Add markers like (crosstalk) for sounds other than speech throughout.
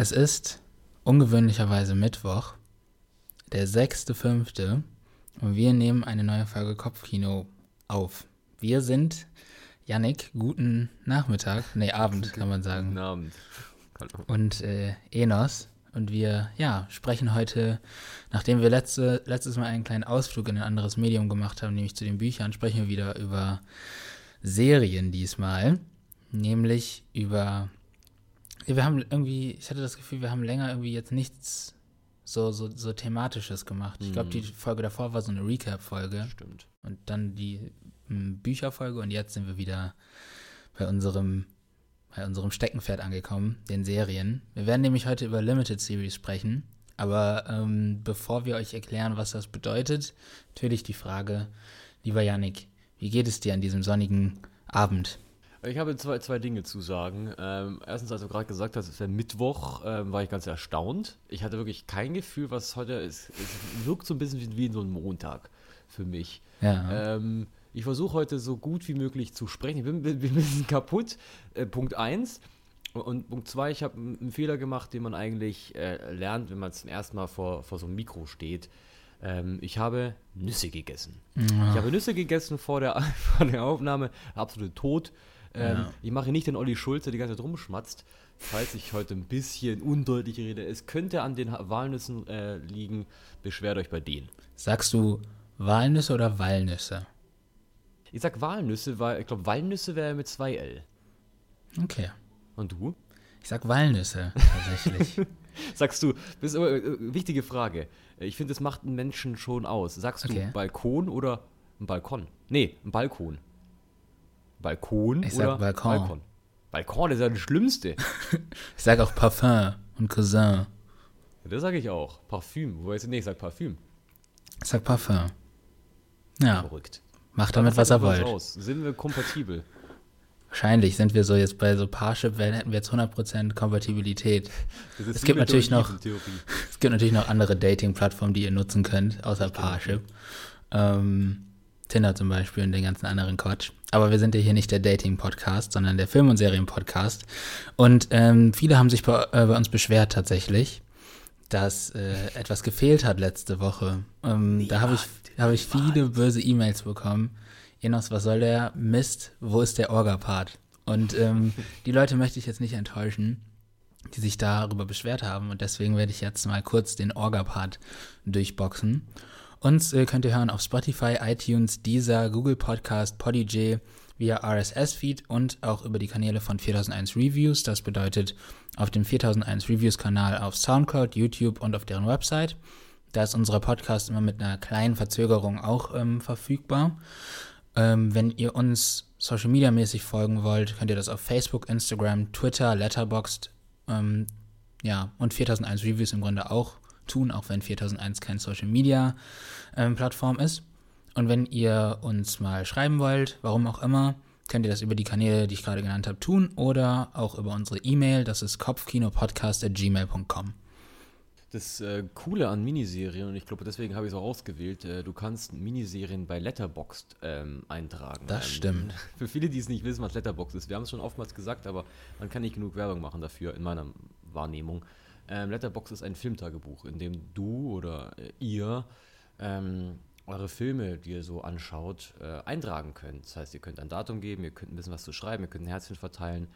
Es ist ungewöhnlicherweise Mittwoch, der 6.5. und wir nehmen eine neue Folge Kopfkino auf. Wir sind Yannick, guten Nachmittag, nee, Abend (laughs) kann man sagen. Guten Abend. Hallo. Und äh, Enos. Und wir, ja, sprechen heute, nachdem wir letzte, letztes Mal einen kleinen Ausflug in ein anderes Medium gemacht haben, nämlich zu den Büchern, sprechen wir wieder über Serien diesmal. Nämlich über ja, wir haben irgendwie, ich hatte das Gefühl, wir haben länger irgendwie jetzt nichts so, so, so thematisches gemacht. Ich glaube, die mhm. Folge davor war so eine Recap-Folge. Stimmt. Und dann die m, Bücherfolge und jetzt sind wir wieder bei unserem, bei unserem Steckenpferd angekommen, den Serien. Wir werden nämlich heute über Limited Series sprechen. Aber ähm, bevor wir euch erklären, was das bedeutet, natürlich die Frage, lieber Yannick, wie geht es dir an diesem sonnigen Abend? Ich habe zwei, zwei Dinge zu sagen. Ähm, erstens, als du gerade gesagt hast, es wäre Mittwoch, ähm, war ich ganz erstaunt. Ich hatte wirklich kein Gefühl, was heute ist. Es wirkt so ein bisschen wie, wie so ein Montag für mich. Ja. Ähm, ich versuche heute so gut wie möglich zu sprechen. Ich bin, bin, bin ein bisschen kaputt. Äh, Punkt 1. Und Punkt 2, ich habe einen Fehler gemacht, den man eigentlich äh, lernt, wenn man zum ersten Mal vor, vor so einem Mikro steht. Ähm, ich habe Nüsse gegessen. Ja. Ich habe Nüsse gegessen vor der, (laughs) vor der Aufnahme, absolut tot. Ähm, ja. Ich mache nicht den Olli Schulz, der die ganze Zeit rumschmatzt, falls ich heute ein bisschen undeutlich rede. Es könnte an den Walnüssen äh, liegen. Beschwert euch bei denen. Sagst du Walnüsse oder Walnüsse? Ich sag Walnüsse, weil ich glaube, Walnüsse wäre mit zwei L. Okay. Und du? Ich sag Walnüsse, tatsächlich. (laughs) Sagst du, das ist aber eine äh, wichtige Frage. Ich finde, das macht einen Menschen schon aus. Sagst okay. du Balkon oder ein Balkon? Nee, ein Balkon. Balkon ich oder Balkon. Balkon? Balkon ist ja das Schlimmste. (laughs) ich sage auch Parfum und Cousin. Das sage ich auch. Parfüm. Wo denn? Nee, ich sag Parfüm. Ich sag Parfum. Ja. Verrückt. Macht damit, was er wollt. Aus. Sind wir kompatibel? Wahrscheinlich sind wir so jetzt bei so Parship, hätten wir jetzt 100% Kompatibilität. Es gibt natürlich noch, (laughs) es gibt natürlich noch andere Dating-Plattformen, die ihr nutzen könnt, außer Parship. Ähm, Tinder zum Beispiel und den ganzen anderen Quatsch. Aber wir sind ja hier nicht der Dating-Podcast, sondern der Film- und Serien-Podcast. Und ähm, viele haben sich bei, äh, bei, uns beschwert tatsächlich, dass äh, etwas gefehlt hat letzte Woche. Ähm, da habe ich, hab ich viele böse E-Mails bekommen. Enos, was soll der Mist? Wo ist der Orga-Part? Und ähm, (laughs) die Leute möchte ich jetzt nicht enttäuschen, die sich darüber beschwert haben. Und deswegen werde ich jetzt mal kurz den Orga-Part durchboxen. Uns äh, könnt ihr hören auf Spotify, iTunes, Deezer, Google Podcast, Podigy, via RSS-Feed und auch über die Kanäle von 4001 Reviews. Das bedeutet auf dem 4001 Reviews-Kanal auf Soundcloud, YouTube und auf deren Website. Da ist unser Podcast immer mit einer kleinen Verzögerung auch ähm, verfügbar. Ähm, wenn ihr uns Social Media mäßig folgen wollt, könnt ihr das auf Facebook, Instagram, Twitter, Letterboxd ähm, ja, und 4001 Reviews im Grunde auch tun, auch wenn 4001 keine Social Media ähm, Plattform ist. Und wenn ihr uns mal schreiben wollt, warum auch immer, könnt ihr das über die Kanäle, die ich gerade genannt habe, tun oder auch über unsere E-Mail, das ist kopfkinopodcast.gmail.com. Das äh, Coole an Miniserien, und ich glaube, deswegen habe ich es auch ausgewählt, äh, du kannst Miniserien bei Letterboxd ähm, eintragen. Das ähm, stimmt. (laughs) Für viele, die es nicht wissen, was Letterboxd ist, wir haben es schon oftmals gesagt, aber man kann nicht genug Werbung machen dafür, in meiner Wahrnehmung. Ähm, Letterboxd ist ein Filmtagebuch, in dem du oder äh, ihr ähm, eure Filme, die ihr so anschaut, äh, eintragen könnt. Das heißt, ihr könnt ein Datum geben, ihr könnt ein bisschen was zu schreiben, ihr könnt ein Herzchen verteilen,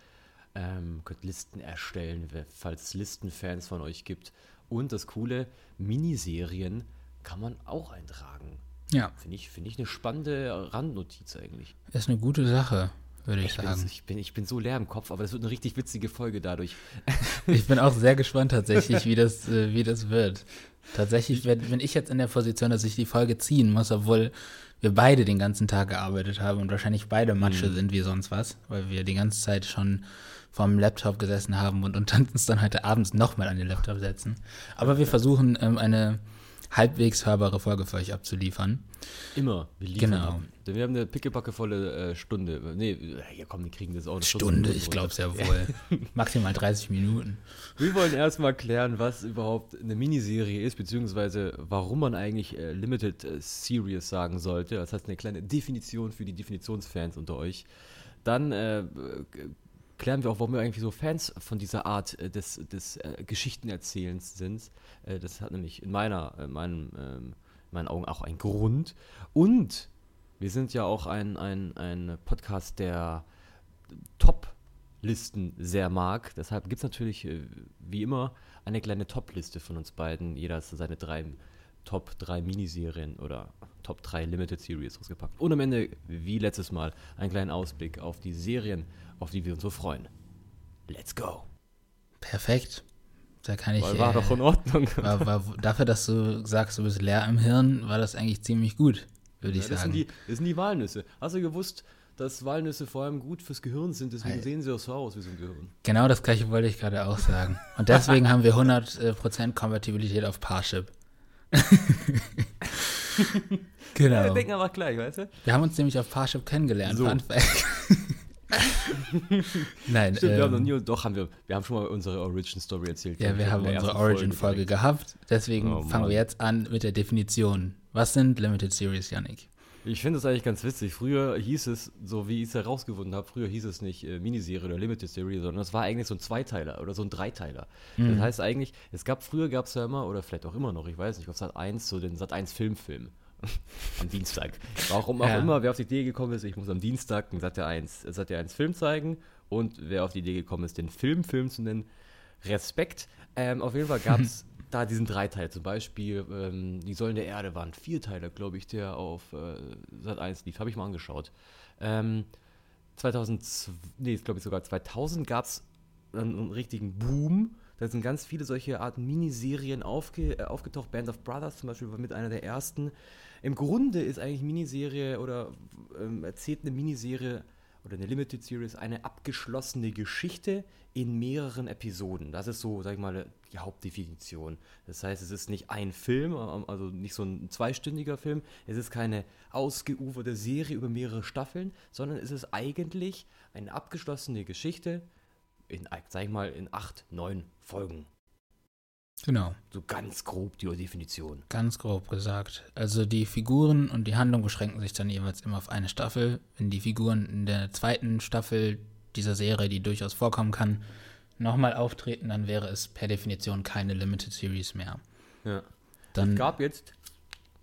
ähm, könnt Listen erstellen, falls es Listenfans von euch gibt. Und das coole, Miniserien kann man auch eintragen. Ja. Finde ich, find ich eine spannende Randnotiz eigentlich. Ist eine gute Sache würde ich, ich sagen. Bin, ich, bin, ich bin so leer im Kopf, aber das wird eine richtig witzige Folge dadurch. (laughs) ich bin auch sehr gespannt tatsächlich, (laughs) wie das, äh, wie das wird. Tatsächlich bin ich jetzt in der Position, dass ich die Folge ziehen muss, obwohl wir beide den ganzen Tag gearbeitet haben und wahrscheinlich beide Matsche mhm. sind wie sonst was, weil wir die ganze Zeit schon vom Laptop gesessen haben und, und uns dann heute abends nochmal an den Laptop setzen. Aber wir versuchen ähm, eine halbwegs hörbare Folge für euch abzuliefern. Immer. Wir liefern genau. Ab. Denn wir haben eine pickepackevolle äh, Stunde. Nee, ja komm, die kriegen das auch. Eine Stunde, ich glaube es ja (laughs) wohl. Maximal 30 Minuten. Wir wollen erstmal klären, was überhaupt eine Miniserie ist, beziehungsweise warum man eigentlich äh, Limited äh, Series sagen sollte. Das heißt eine kleine Definition für die Definitionsfans unter euch. Dann äh, klären wir auch, warum wir eigentlich so Fans von dieser Art äh, des, des äh, Geschichtenerzählens sind. Äh, das hat nämlich in meiner, in meinem, ähm, in meinen Augen auch einen Grund. Und wir sind ja auch ein, ein, ein Podcast, der Top-Listen sehr mag. Deshalb gibt es natürlich, äh, wie immer, eine kleine Top-Liste von uns beiden. Jeder hat seine drei Top 3 Miniserien oder Top 3 Limited Series rausgepackt. Und am Ende, wie letztes Mal, einen kleinen Ausblick auf die Serien, auf die wir uns so freuen. Let's go! Perfekt. Da kann ich. War, war äh, doch in Ordnung. (laughs) War, war, dafür, dass du sagst, du bist leer im Hirn, war das eigentlich ziemlich gut, würde ja, ich das sagen. Sind die, das sind die Walnüsse. Hast du gewusst, dass Walnüsse vor allem gut fürs Gehirn sind, deswegen hey. sehen sie auch so aus wie so ein Gehirn. Genau das gleiche wollte ich gerade auch sagen. Und deswegen (laughs) haben wir 100% Kompatibilität auf Parship. (laughs) genau. Ja, wir denken aber gleich, weißt du? Wir haben uns nämlich auf Parship kennengelernt. So. (laughs) Nein, Stimmt, ähm, wir haben noch ähm, nie, doch haben wir, wir haben schon mal unsere Origin Story erzählt. Ja, wir haben unsere Origin-Folge gehabt. Deswegen oh, fangen wir jetzt an mit der Definition. Was sind Limited Series, Yannick? Ich finde es eigentlich ganz witzig. Früher hieß es, so wie ich es herausgefunden habe, früher hieß es nicht äh, Miniserie oder Limited Series, sondern es war eigentlich so ein Zweiteiler oder so ein Dreiteiler. Mhm. Das heißt eigentlich, es gab, früher gab es ja immer, oder vielleicht auch immer noch, ich weiß nicht, auf Sat 1, so den Sat 1 Filmfilm. (laughs) am Dienstag. Warum auch ja. immer, wer auf die Idee gekommen ist, ich muss am Dienstag einen Sat 1, Sat 1 Film zeigen und wer auf die Idee gekommen ist, den Film Film zu nennen, Respekt. Ähm, auf jeden Fall gab es (laughs) da diesen Dreiteil zum Beispiel, ähm, Die Säulen der Erde waren vier Teile, glaube ich, der auf äh, Sat 1 lief, habe ich mal angeschaut. Ähm, 2000, nee, glaube ich sogar 2000 gab es einen, einen, richtigen Boom. Da sind ganz viele solche Art Miniserien aufge, äh, aufgetaucht. Band of Brothers zum Beispiel war mit einer der ersten. Im Grunde ist eigentlich Miniserie oder ähm, erzählt eine Miniserie oder eine Limited Series eine abgeschlossene Geschichte in mehreren Episoden. Das ist so, sag ich mal, die Hauptdefinition. Das heißt, es ist nicht ein Film, ähm, also nicht so ein zweistündiger Film, es ist keine ausgeuferte Serie über mehrere Staffeln, sondern es ist eigentlich eine abgeschlossene Geschichte in, sag ich mal, in acht, neun Folgen. Genau. So ganz grob die Definition. Ganz grob gesagt. Also die Figuren und die Handlung beschränken sich dann jeweils immer auf eine Staffel. Wenn die Figuren in der zweiten Staffel dieser Serie, die durchaus vorkommen kann, nochmal auftreten, dann wäre es per Definition keine Limited Series mehr. Ja. Dann, es gab jetzt,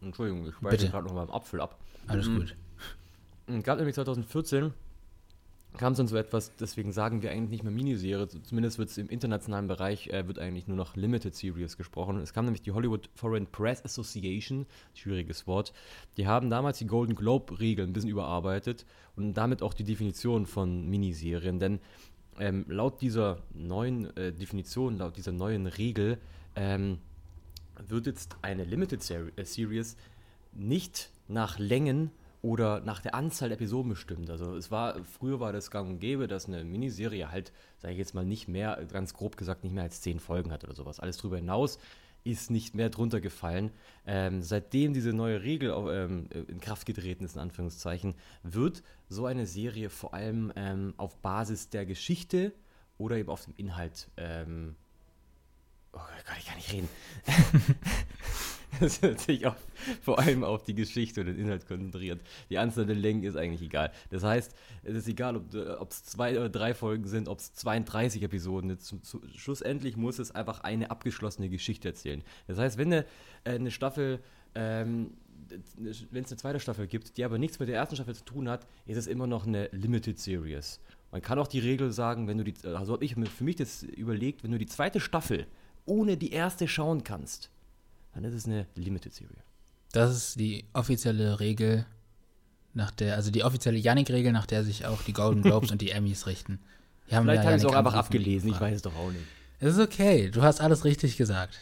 Entschuldigung, ich speichere gerade noch mal im Apfel ab. Alles mhm. gut. Es gab nämlich 2014 kam es dann so etwas, deswegen sagen wir eigentlich nicht mehr Miniserie, zumindest wird es im internationalen Bereich, äh, wird eigentlich nur noch Limited Series gesprochen. Es kam nämlich die Hollywood Foreign Press Association, schwieriges Wort, die haben damals die Golden Globe-Regeln ein bisschen überarbeitet und damit auch die Definition von Miniserien, denn ähm, laut dieser neuen äh, Definition, laut dieser neuen Regel, ähm, wird jetzt eine Limited Ser äh, Series nicht nach Längen oder nach der Anzahl der Episoden bestimmt. Also es war, früher war das gang und gäbe, dass eine Miniserie halt, sage ich jetzt mal, nicht mehr, ganz grob gesagt, nicht mehr als zehn Folgen hat oder sowas. Alles darüber hinaus ist nicht mehr drunter gefallen. Ähm, seitdem diese neue Regel ähm, in Kraft getreten ist, in Anführungszeichen, wird so eine Serie vor allem ähm, auf Basis der Geschichte oder eben auf dem Inhalt ähm, Oh Gott, ich kann nicht reden. (laughs) (laughs) Das wird sich auch vor allem auf die Geschichte und den Inhalt konzentriert. Die Anzahl der Längen ist eigentlich egal. Das heißt, es ist egal, ob es zwei oder drei Folgen sind, ob es 32 Episoden sind. schlussendlich muss es einfach eine abgeschlossene Geschichte erzählen. Das heißt, wenn eine, äh, eine Staffel ähm, wenn es eine zweite Staffel gibt, die aber nichts mit der ersten Staffel zu tun hat, ist es immer noch eine Limited Series. Man kann auch die Regel sagen, wenn du die, also habe ich für mich das überlegt, wenn du die zweite Staffel ohne die erste schauen kannst, dann ist es eine Limited Serie. Das ist die offizielle Regel, nach der, also die offizielle Yannick-Regel, nach der sich auch die Golden Globes (laughs) und die Emmys richten. Vielleicht ja habe ich es auch einfach abgelesen, ich weiß es doch auch nicht. Es ist okay, du hast alles richtig gesagt.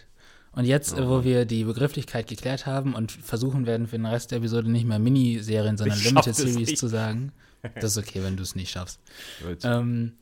Und jetzt, oh. wo wir die Begrifflichkeit geklärt haben und versuchen werden, für den Rest der Episode nicht mehr Miniserien, sondern Limited Series zu sagen, (laughs) das ist okay, wenn du es nicht schaffst. Ähm,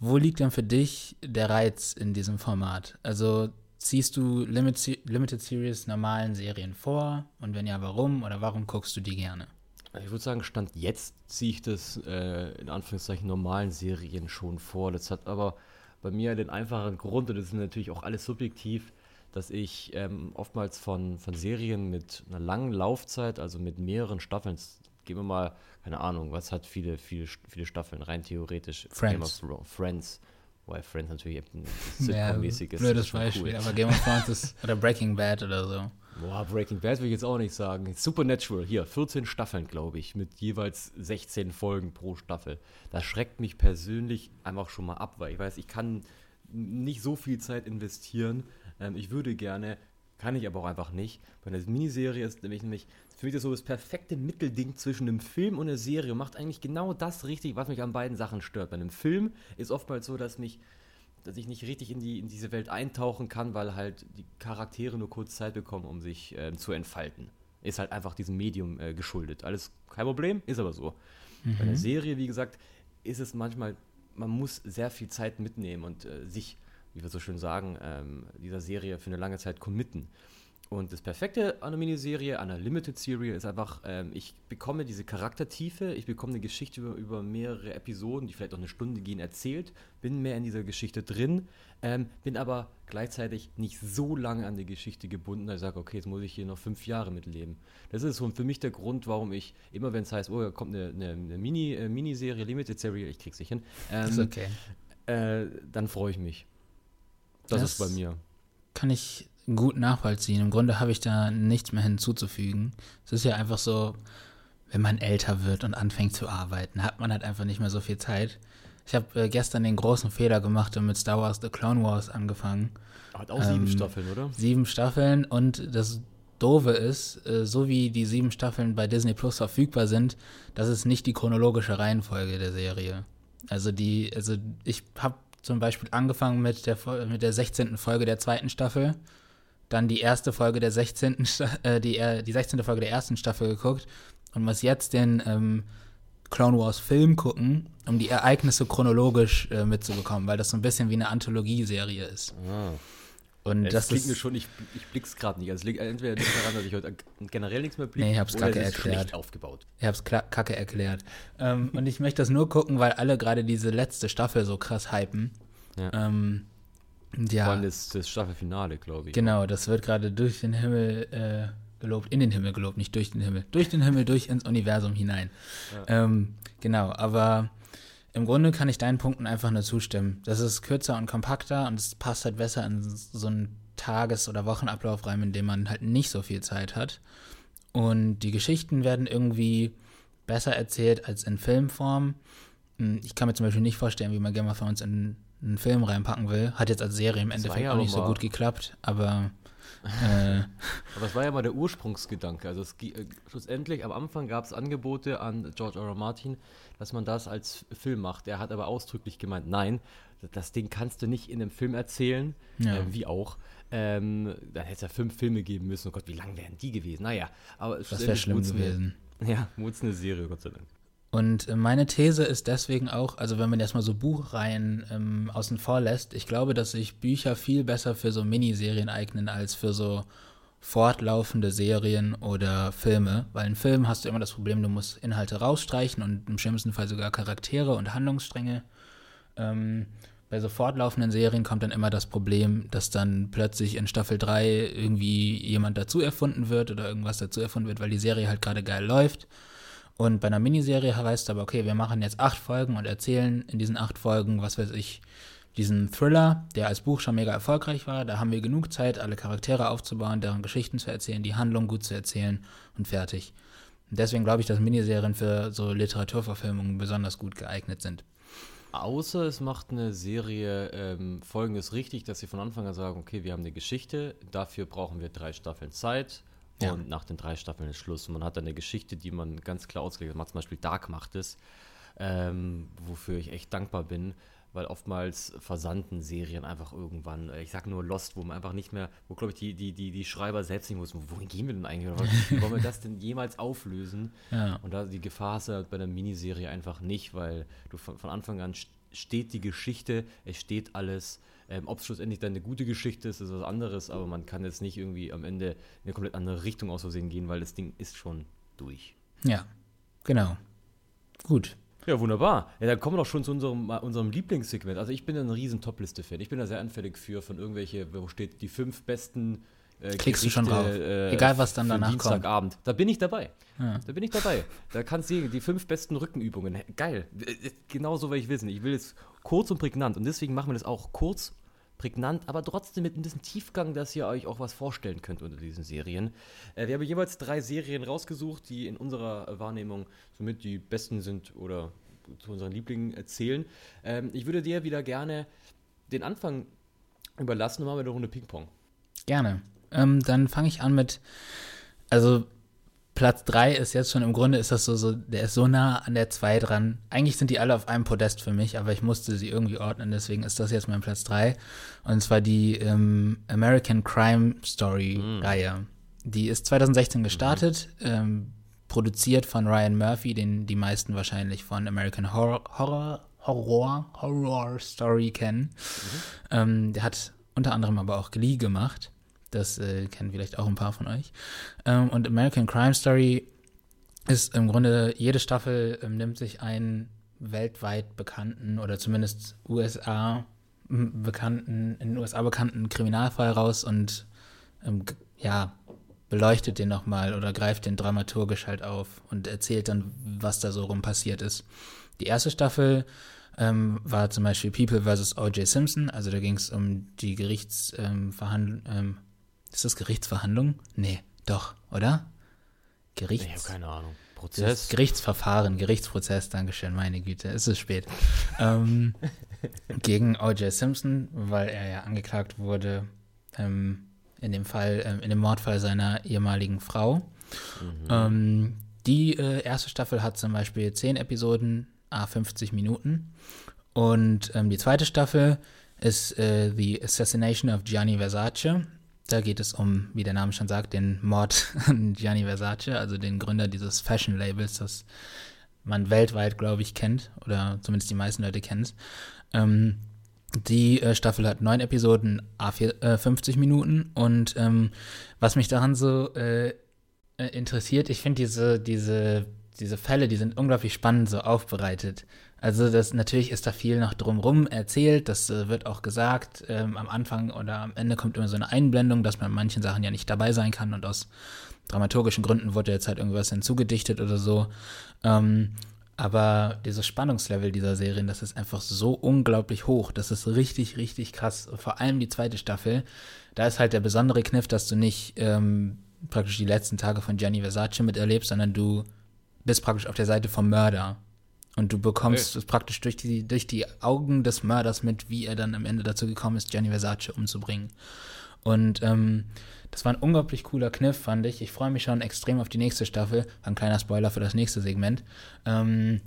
wo liegt denn für dich der Reiz in diesem Format? Also ziehst du Limit Limited Series normalen Serien vor? Und wenn ja, warum? Oder warum guckst du die gerne? Also ich würde sagen, Stand jetzt ziehe ich das äh, in Anführungszeichen normalen Serien schon vor. Das hat aber bei mir den einfachen Grund, und das ist natürlich auch alles subjektiv, dass ich ähm, oftmals von, von Serien mit einer langen Laufzeit, also mit mehreren Staffeln, gehen wir mal, keine Ahnung, was hat viele, viele, viele Staffeln, rein theoretisch. Friends. Game of Friends. Wobei Friends natürlich ein Sitcom-mäßig ist. Blödes Beispiel, cool. aber Game of Thrones ist, (laughs) oder Breaking Bad oder so. Boah, Breaking Bad will ich jetzt auch nicht sagen. Supernatural, hier, 14 Staffeln, glaube ich, mit jeweils 16 Folgen pro Staffel. Das schreckt mich persönlich einfach schon mal ab, weil ich weiß, ich kann nicht so viel Zeit investieren. Ähm, ich würde gerne, kann ich aber auch einfach nicht. Bei einer Miniserie ist nämlich, nämlich für mich das so das perfekte Mittelding zwischen einem Film und einer Serie. Macht eigentlich genau das richtig, was mich an beiden Sachen stört. Bei einem Film ist oftmals so, dass mich dass ich nicht richtig in, die, in diese Welt eintauchen kann, weil halt die Charaktere nur kurz Zeit bekommen, um sich äh, zu entfalten. Ist halt einfach diesem Medium äh, geschuldet. Alles kein Problem, ist aber so. Mhm. Bei einer Serie, wie gesagt, ist es manchmal, man muss sehr viel Zeit mitnehmen und äh, sich, wie wir so schön sagen, ähm, dieser Serie für eine lange Zeit committen. Und das Perfekte an einer Miniserie, an einer Limited Serie ist einfach, ähm, ich bekomme diese Charaktertiefe, ich bekomme eine Geschichte über, über, mehrere Episoden, die vielleicht auch eine Stunde gehen, erzählt, bin mehr in dieser Geschichte drin, ähm, bin aber gleichzeitig nicht so lange an die Geschichte gebunden, dass ich sage, okay, jetzt muss ich hier noch fünf Jahre mitleben. Das ist so für mich der Grund, warum ich, immer wenn es heißt, oh, da kommt eine, eine, eine Mini, äh, Miniserie, Limited Serie, ich krieg's nicht hin, ähm, ist okay. Äh, dann freue ich mich. Das, das ist bei mir. Kann ich gut nachvollziehen. Im Grunde habe ich da nichts mehr hinzuzufügen. Es ist ja einfach so, wenn man älter wird und anfängt zu arbeiten, hat man halt einfach nicht mehr so viel Zeit. Ich habe äh, gestern den großen Fehler gemacht und mit Star Wars The Clone Wars angefangen. Hat auch sieben ähm, Staffeln, oder? Sieben Staffeln und das Doofe ist, äh, so wie die sieben Staffeln bei Disney Plus verfügbar sind, das ist nicht die chronologische Reihenfolge der Serie. Also die, also ich habe zum Beispiel angefangen mit der, mit der 16. Folge der zweiten Staffel dann die erste Folge der 16. Äh, die, äh, die 16. Folge der ersten Staffel geguckt und muss jetzt den ähm, Clone Wars Film gucken, um die Ereignisse chronologisch äh, mitzubekommen, weil das so ein bisschen wie eine Anthologieserie ist. Ah. Und ja, das, das mir schon, ich, ich blick's gerade nicht. Also es liegt entweder daran, dass ich heute generell nichts mehr blicke, nee, ich hab's kacke erklärt. aufgebaut. Ich hab's kacke erklärt. ähm, und ich möchte das nur gucken, weil alle gerade diese letzte Staffel so krass hypen. Ja. Ähm, ja. Vor allem das, das Staffelfinale, glaube ich. Genau, das wird gerade durch den Himmel äh, gelobt, in den Himmel gelobt, nicht durch den Himmel. Durch den Himmel, durch ins Universum hinein. Ja. Ähm, genau, aber im Grunde kann ich deinen Punkten einfach nur zustimmen. Das ist kürzer und kompakter und es passt halt besser in so einen Tages- oder Wochenablauf rein, in dem man halt nicht so viel Zeit hat. Und die Geschichten werden irgendwie besser erzählt als in Filmform. Hm, ich kann mir zum Beispiel nicht vorstellen, wie man Game of Thrones in einen Film reinpacken will. Hat jetzt als Serie im Endeffekt ja auch nicht so gut geklappt, aber. (laughs) Äh, aber es war ja mal der Ursprungsgedanke. Also es, äh, schlussendlich, am Anfang gab es Angebote an George R. R. Martin, dass man das als Film macht. Er hat aber ausdrücklich gemeint, nein, das Ding kannst du nicht in einem Film erzählen, ja. äh, wie auch. Ähm, dann hätte es ja fünf Filme geben müssen. Oh Gott, wie lang wären die gewesen? Naja, aber das wäre schlimm gewesen. ja, wurde eine Serie, Gott sei Dank. Und äh, meine These ist deswegen auch, also wenn man erstmal so Buchreihen ähm, außen vor lässt, ich glaube, dass sich Bücher viel besser für so Miniserien eignen als für so fortlaufende Serien oder Filme, weil in Filmen hast du immer das Problem, du musst Inhalte rausstreichen und im schlimmsten Fall sogar Charaktere und Handlungsstränge. Ähm, bei so fortlaufenden Serien kommt dann immer das Problem, dass dann plötzlich in Staffel 3 irgendwie jemand dazu erfunden wird oder irgendwas dazu erfunden wird, weil die Serie halt gerade geil läuft und bei einer Miniserie heißt es aber, okay, wir machen jetzt acht Folgen und erzählen in diesen acht Folgen, was weiß ich, diesen Thriller, der als Buch schon mega erfolgreich war. Da haben wir genug Zeit, alle Charaktere aufzubauen, deren Geschichten zu erzählen, die Handlung gut zu erzählen und fertig. Und deswegen glaube ich, dass Miniserien für so Literaturverfilmungen besonders gut geeignet sind. Außer es macht eine Serie ähm, folgendes richtig, dass sie von Anfang an sagen, okay, wir haben eine Geschichte, dafür brauchen wir drei Staffeln Zeit ja. Und nach den drei Staffeln ist Schluss. Und man hat dann eine Geschichte, die man ganz klar ausgelegt hat. Zum Beispiel Dark macht es, ähm, wofür ich echt dankbar bin, weil oftmals versandten Serien einfach irgendwann, äh, ich sag nur Lost, wo man einfach nicht mehr, wo glaube ich die, die, die, die Schreiber selbst nicht wussten, wohin gehen wir denn eigentlich? Oder wie (laughs) wollen wir das denn jemals auflösen? Ja. Und da die Gefahr ist halt bei der Miniserie einfach nicht, weil du von, von Anfang an steht die Geschichte, es steht alles ähm, Ob es schlussendlich dann eine gute Geschichte ist, ist was anderes, aber man kann jetzt nicht irgendwie am Ende in eine komplett andere Richtung aus Versehen gehen, weil das Ding ist schon durch. Ja, genau. Gut. Ja, wunderbar. Ja, dann kommen wir doch schon zu unserem, unserem Lieblingssegment. Also ich bin ein riesen Top-Liste-Fan. Ich bin da sehr anfällig für von irgendwelche, wo steht die fünf besten äh, Klickst du schon drauf. Äh, Egal, was dann danach Dienstagabend. kommt. Da bin ich dabei. Ja. Da bin ich dabei. Da kannst du sehen, die fünf besten Rückenübungen. Geil. Äh, genau so will ich wissen. Ich will es kurz und prägnant. Und deswegen machen wir das auch kurz, prägnant, aber trotzdem mit ein bisschen Tiefgang, dass ihr euch auch was vorstellen könnt unter diesen Serien. Äh, wir haben jeweils drei Serien rausgesucht, die in unserer Wahrnehmung somit die besten sind oder zu unseren Lieblingen zählen. Ähm, ich würde dir wieder gerne den Anfang überlassen und machen wir eine Runde Ping-Pong. Gerne. Ähm, dann fange ich an mit, also Platz 3 ist jetzt schon im Grunde ist das so, so, der ist so nah an der 2 dran. Eigentlich sind die alle auf einem Podest für mich, aber ich musste sie irgendwie ordnen, deswegen ist das jetzt mein Platz 3. Und zwar die ähm, American Crime Story mhm. Reihe. Die ist 2016 gestartet, mhm. ähm, produziert von Ryan Murphy, den die meisten wahrscheinlich von American Horror, Horror, Horror, Horror Story kennen. Mhm. Ähm, der hat unter anderem aber auch Glee gemacht. Das äh, kennen vielleicht auch ein paar von euch. Ähm, und American Crime Story ist im Grunde, jede Staffel ähm, nimmt sich einen weltweit bekannten oder zumindest USA bekannten, in den USA bekannten Kriminalfall raus und ähm, ja, beleuchtet den nochmal oder greift den dramaturgisch halt auf und erzählt dann, was da so rum passiert ist. Die erste Staffel ähm, war zum Beispiel People vs. O.J. Simpson, also da ging es um die Gerichtsverhandlung, ähm, ist das Gerichtsverhandlung? Nee, doch, oder? Gerichts. Ich habe keine Ahnung. Prozess. Gerichtsverfahren, Gerichtsprozess, Dankeschön, meine Güte, es ist spät. ähm, (laughs) gegen O.J. Simpson, weil er ja angeklagt wurde ähm, in dem Fall, ähm, in dem Mordfall seiner ehemaligen Frau. Mhm. Ähm, die äh, erste Staffel hat zum Beispiel zehn Episoden, a 50 Minuten. Und ähm, die zweite Staffel ist äh, The Assassination of Gianni Versace. Da geht es um, wie der Name schon sagt, den Mord an Gianni Versace, also den Gründer dieses Fashion-Labels, das man weltweit, glaube ich, kennt, oder zumindest die meisten Leute kennen es. Ähm, die äh, Staffel hat neun Episoden, a äh, 50 Minuten. Und ähm, was mich daran so äh, äh interessiert, ich finde diese, diese, diese Fälle, die sind unglaublich spannend so aufbereitet. Also das natürlich ist da viel noch drumrum erzählt, das äh, wird auch gesagt, ähm, am Anfang oder am Ende kommt immer so eine Einblendung, dass man manchen Sachen ja nicht dabei sein kann und aus dramaturgischen Gründen wurde jetzt halt irgendwas hinzugedichtet oder so. Ähm, aber dieses Spannungslevel dieser Serien, das ist einfach so unglaublich hoch. Das ist richtig, richtig krass. Vor allem die zweite Staffel. Da ist halt der besondere Kniff, dass du nicht ähm, praktisch die letzten Tage von Gianni Versace miterlebst, sondern du bist praktisch auf der Seite vom Mörder. Und du bekommst es praktisch durch die, durch die Augen des Mörders mit, wie er dann am Ende dazu gekommen ist, Gianni Versace umzubringen. Und ähm, das war ein unglaublich cooler Kniff, fand ich. Ich freue mich schon extrem auf die nächste Staffel. Ein kleiner Spoiler für das nächste Segment. Ähm,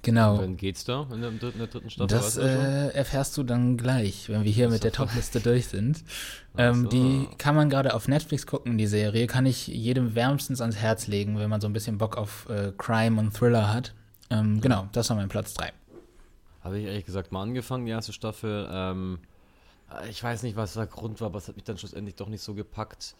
genau. Wann geht's da in der, in der dritten Staffel? Das äh, erfährst du dann gleich, wenn wir hier mit der Topliste durch sind. (laughs) Ähm, so. Die kann man gerade auf Netflix gucken, die Serie. Kann ich jedem wärmstens ans Herz legen, wenn man so ein bisschen Bock auf äh, Crime und Thriller hat. Ähm, genau, das war mein Platz 3. Habe ich ehrlich gesagt mal angefangen, die erste Staffel. Ähm, ich weiß nicht, was der Grund war, aber es hat mich dann schlussendlich doch nicht so gepackt.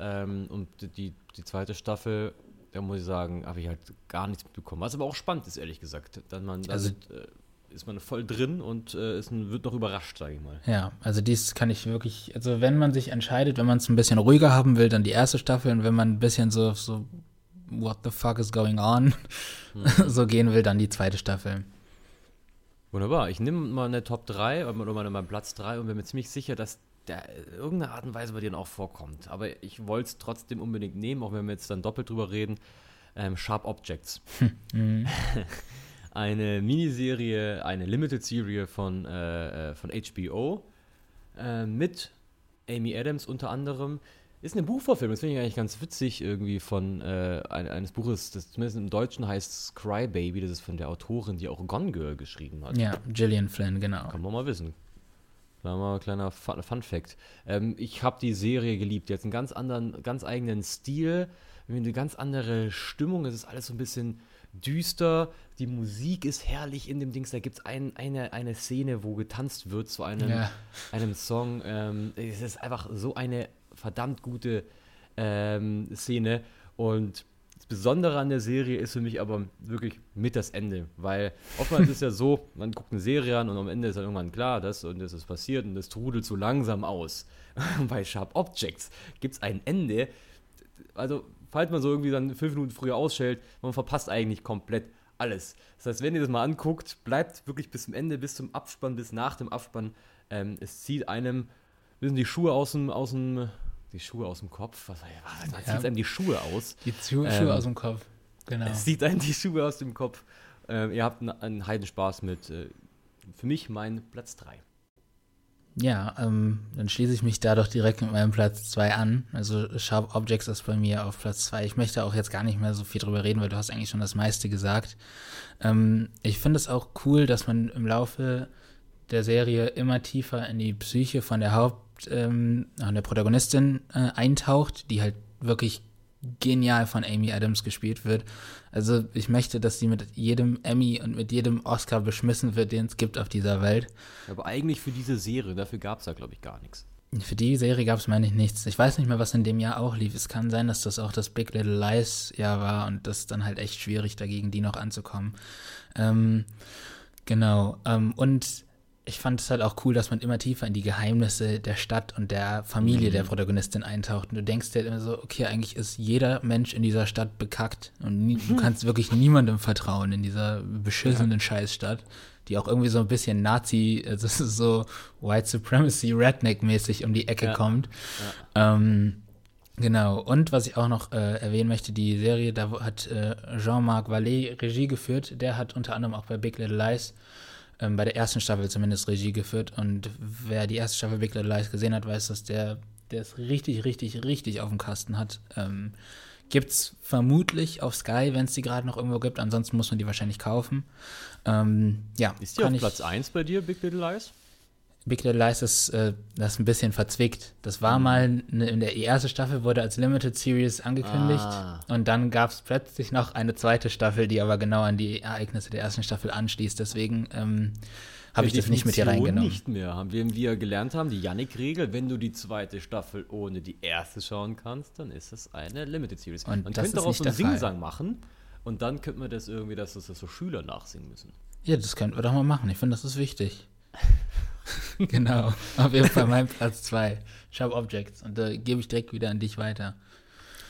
Ähm, und die, die zweite Staffel, da muss ich sagen, habe ich halt gar nichts mitbekommen. Was aber auch spannend ist, ehrlich gesagt. Dann man, also, äh, ist man voll drin und äh, ist, wird noch überrascht, sage ich mal. Ja, also dies kann ich wirklich, also wenn man sich entscheidet, wenn man es ein bisschen ruhiger haben will, dann die erste Staffel und wenn man ein bisschen so, so what the fuck is going on, mhm. (laughs) so gehen will, dann die zweite Staffel. Wunderbar. Ich nehme mal eine Top 3 oder mal meinen Platz 3 und bin mir ziemlich sicher, dass der irgendeine Art und Weise bei dir auch vorkommt. Aber ich wollte es trotzdem unbedingt nehmen, auch wenn wir jetzt dann doppelt drüber reden. Ähm, Sharp Objects. (laughs) Mhm. (laughs) eine Miniserie, eine Limited Serie von, äh, äh von HBO äh, mit Amy Adams unter anderem, ist eine Buchverfilmung, das finde ich eigentlich ganz witzig irgendwie von äh, eines Buches, das zumindest im Deutschen heißt Cry Baby, das ist von der Autorin, die auch Gone Girl geschrieben hat. Ja, Gillian Flynn, genau. Kann man mal wissen. Mal kleiner Fun, Fun Fact. Ähm, ich habe die Serie geliebt. Die hat einen ganz anderen, ganz eigenen Stil, eine ganz andere Stimmung. Es ist alles so ein bisschen düster. Die Musik ist herrlich in dem Dings. Da gibt es ein, eine, eine Szene, wo getanzt wird zu einem, ja. einem Song. Ähm, es ist einfach so eine verdammt gute ähm, Szene. Und Besondere an der Serie ist für mich aber wirklich mit das Ende, weil oftmals ist es ja so, (laughs) man guckt eine Serie an und am Ende ist dann irgendwann klar, das und das ist passiert und das trudelt so langsam aus. (laughs) Bei Sharp Objects gibt es ein Ende, also falls man so irgendwie dann fünf Minuten früher ausschält, man verpasst eigentlich komplett alles. Das heißt, wenn ihr das mal anguckt, bleibt wirklich bis zum Ende, bis zum Abspann, bis nach dem Abspann. Ähm, es zieht einem, wissen die Schuhe aus dem, aus dem die Schuhe aus dem Kopf. Was, was, was ja. zieht einem die Schuhe aus? Die Schuhe ähm, aus dem Kopf, genau. Es zieht einem die Schuhe aus dem Kopf. Ähm, ihr habt einen, einen Heidenspaß mit, äh, für mich mein Platz 3. Ja, ähm, dann schließe ich mich da doch direkt mit meinem Platz 2 an. Also Sharp Objects ist bei mir auf Platz 2. Ich möchte auch jetzt gar nicht mehr so viel drüber reden, weil du hast eigentlich schon das meiste gesagt. Ähm, ich finde es auch cool, dass man im Laufe der Serie immer tiefer in die Psyche von der Haupt ähm, der Protagonistin äh, eintaucht, die halt wirklich genial von Amy Adams gespielt wird. Also ich möchte, dass sie mit jedem Emmy und mit jedem Oscar beschmissen wird, den es gibt auf dieser Welt. Aber eigentlich für diese Serie, dafür gab es da, glaube ich, gar nichts. Für die Serie gab es, meine ich, nichts. Ich weiß nicht mehr, was in dem Jahr auch lief. Es kann sein, dass das auch das Big Little Lies Jahr war und das dann halt echt schwierig, dagegen die noch anzukommen. Ähm, genau. Ähm, und ich fand es halt auch cool, dass man immer tiefer in die Geheimnisse der Stadt und der Familie mhm. der Protagonistin eintaucht. Und du denkst dir immer so, okay, eigentlich ist jeder Mensch in dieser Stadt bekackt. Und nie, du (laughs) kannst wirklich niemandem vertrauen in dieser beschissenen ja. Scheißstadt, die auch irgendwie so ein bisschen Nazi, also (laughs) so White Supremacy Redneck-mäßig um die Ecke ja. kommt. Ja. Ähm, Genau, und was ich auch noch äh, erwähnen möchte, die Serie, da hat äh, Jean-Marc Vallée Regie geführt, der hat unter anderem auch bei Big Little Lies ähm, bei der ersten Staffel zumindest Regie geführt. Und wer die erste Staffel Big Little Lies gesehen hat, weiß, dass der, der es richtig, richtig, richtig auf dem Kasten hat. Ähm, Gibt es vermutlich auf Sky, wenn es die gerade noch irgendwo gibt. Ansonsten muss man die wahrscheinlich kaufen. Ähm, ja, ist die auf Platz 1 bei dir, Big Little Lies? Big Little Lies ist äh, das ein bisschen verzwickt. Das war mhm. mal ne, in der erste Staffel wurde als Limited Series angekündigt ah. und dann gab es plötzlich noch eine zweite Staffel, die aber genau an die Ereignisse der ersten Staffel anschließt. Deswegen ähm, habe ich das nicht mit hier reingenommen. Nicht mehr. Haben wir, wie wir gelernt haben, die Yannick-Regel, wenn du die zweite Staffel ohne die erste schauen kannst, dann ist es eine Limited Series. Und man könnte daraus so einen Singsang machen und dann könnte man das irgendwie, dass das so Schüler nachsingen müssen. Ja, das könnten wir doch mal machen. Ich finde, das ist wichtig. (laughs) (laughs) genau, auf jeden Fall mein Platz 2. Sharp Objects. Und da gebe ich direkt wieder an dich weiter.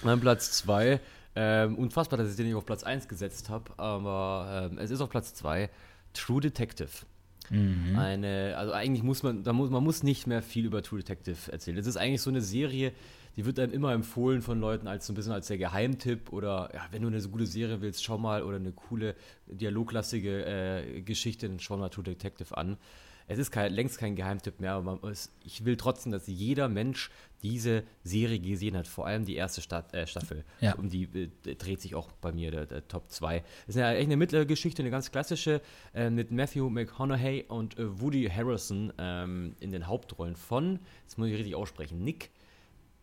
Mein Platz 2. Ähm, unfassbar, dass ich den nicht auf Platz 1 gesetzt habe, aber ähm, es ist auf Platz 2. True Detective. Mhm. Eine, also eigentlich muss man, da muss, man muss nicht mehr viel über True Detective erzählen. Es ist eigentlich so eine Serie, die wird einem immer empfohlen von Leuten als so ein bisschen als der Geheimtipp oder ja, wenn du eine so gute Serie willst, schau mal oder eine coole dialoglastige äh, Geschichte, dann schau mal True Detective an es ist kein, längst kein Geheimtipp mehr, aber ist, ich will trotzdem, dass jeder Mensch diese Serie gesehen hat, vor allem die erste Stat äh, Staffel. Ja. Um die äh, dreht sich auch bei mir der, der Top 2. Es ist ja echt eine mittlere Geschichte, eine ganz klassische, äh, mit Matthew McConaughey und äh, Woody Harrison ähm, in den Hauptrollen von, jetzt muss ich richtig aussprechen, Nick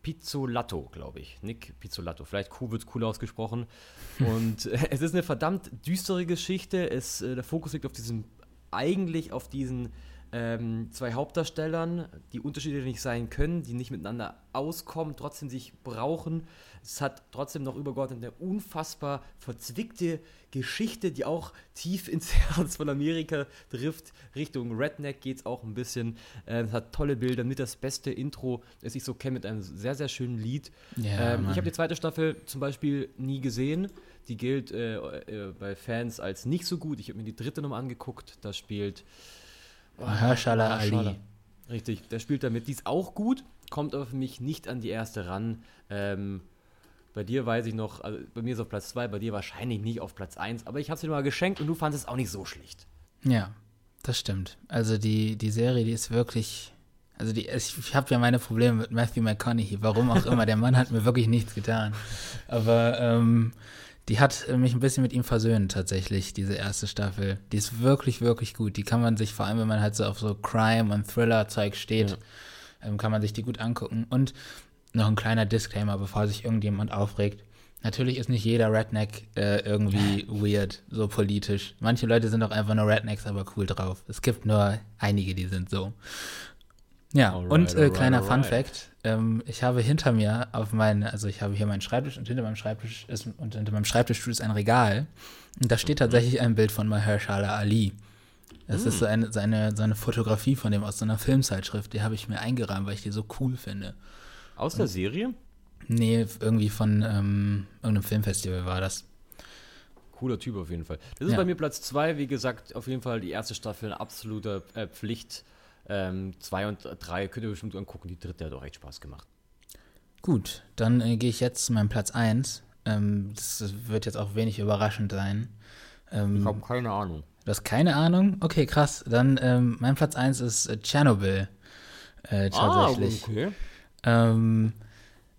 Pizzolatto, glaube ich. Nick Pizzolatto. Vielleicht wird es cool ausgesprochen. (laughs) Und äh, es ist eine verdammt düstere Geschichte. Es, äh, der Fokus liegt auf diesem, eigentlich auf diesen ähm, zwei Hauptdarstellern, die unterschiedlich sein können, die nicht miteinander auskommen, trotzdem sich brauchen. Es hat trotzdem noch übergeordnet eine unfassbar verzwickte Geschichte, die auch tief ins (laughs) Herz von Amerika trifft. Richtung Redneck geht es auch ein bisschen. Äh, es hat tolle Bilder mit das beste Intro, das ich so kenne, mit einem sehr, sehr schönen Lied. Ja, ähm, ich habe die zweite Staffel zum Beispiel nie gesehen. Die gilt äh, äh, bei Fans als nicht so gut. Ich habe mir die dritte nochmal angeguckt. Da spielt Mahershala Ali. Richtig, der spielt damit. Die ist auch gut, kommt für mich nicht an die erste ran. Ähm, bei dir weiß ich noch, also bei mir ist auf Platz 2, bei dir wahrscheinlich nicht auf Platz 1, aber ich habe sie dir mal geschenkt und du fandest es auch nicht so schlecht. Ja, das stimmt. Also die, die Serie, die ist wirklich. Also die, ich, ich habe ja meine Probleme mit Matthew McConaughey, warum auch immer. Der Mann hat mir wirklich nichts getan. Aber ähm, die hat mich ein bisschen mit ihm versöhnt, tatsächlich, diese erste Staffel. Die ist wirklich, wirklich gut. Die kann man sich, vor allem wenn man halt so auf so Crime- und Thriller-Zeug steht, ja. ähm, kann man sich die gut angucken. Und noch ein kleiner Disclaimer, bevor sich irgendjemand aufregt. Natürlich ist nicht jeder Redneck äh, irgendwie (laughs) weird, so politisch. Manche Leute sind auch einfach nur Rednecks, aber cool drauf. Es gibt nur einige, die sind so. Ja, alright, und äh, alright, kleiner alright. Fun Fact: ähm, Ich habe hinter mir auf meine, also ich habe hier meinen Schreibtisch und hinter meinem Schreibtisch ist und hinter meinem Schreibtischstuhl ist ein Regal. Und da steht mhm. tatsächlich ein Bild von Mahershala Ali. Es mm. ist so eine, seine, seine Fotografie von dem aus so einer Filmzeitschrift, die habe ich mir eingerahmt, weil ich die so cool finde. Aus der Serie? Nee, irgendwie von ähm, irgendeinem Filmfestival war das. Cooler Typ auf jeden Fall. Das ist ja. bei mir Platz zwei, wie gesagt, auf jeden Fall die erste Staffel, eine absolute äh, Pflicht. Ähm, zwei und drei könnt ihr bestimmt angucken, die dritte hat auch echt Spaß gemacht. Gut, dann äh, gehe ich jetzt zu meinem Platz 1. Ähm, das wird jetzt auch wenig überraschend sein. Ähm, ich habe keine Ahnung. Du hast keine Ahnung? Okay, krass. Dann ähm, mein Platz 1 ist äh, Tschernobyl. Äh, tatsächlich. Ah, okay. Ähm,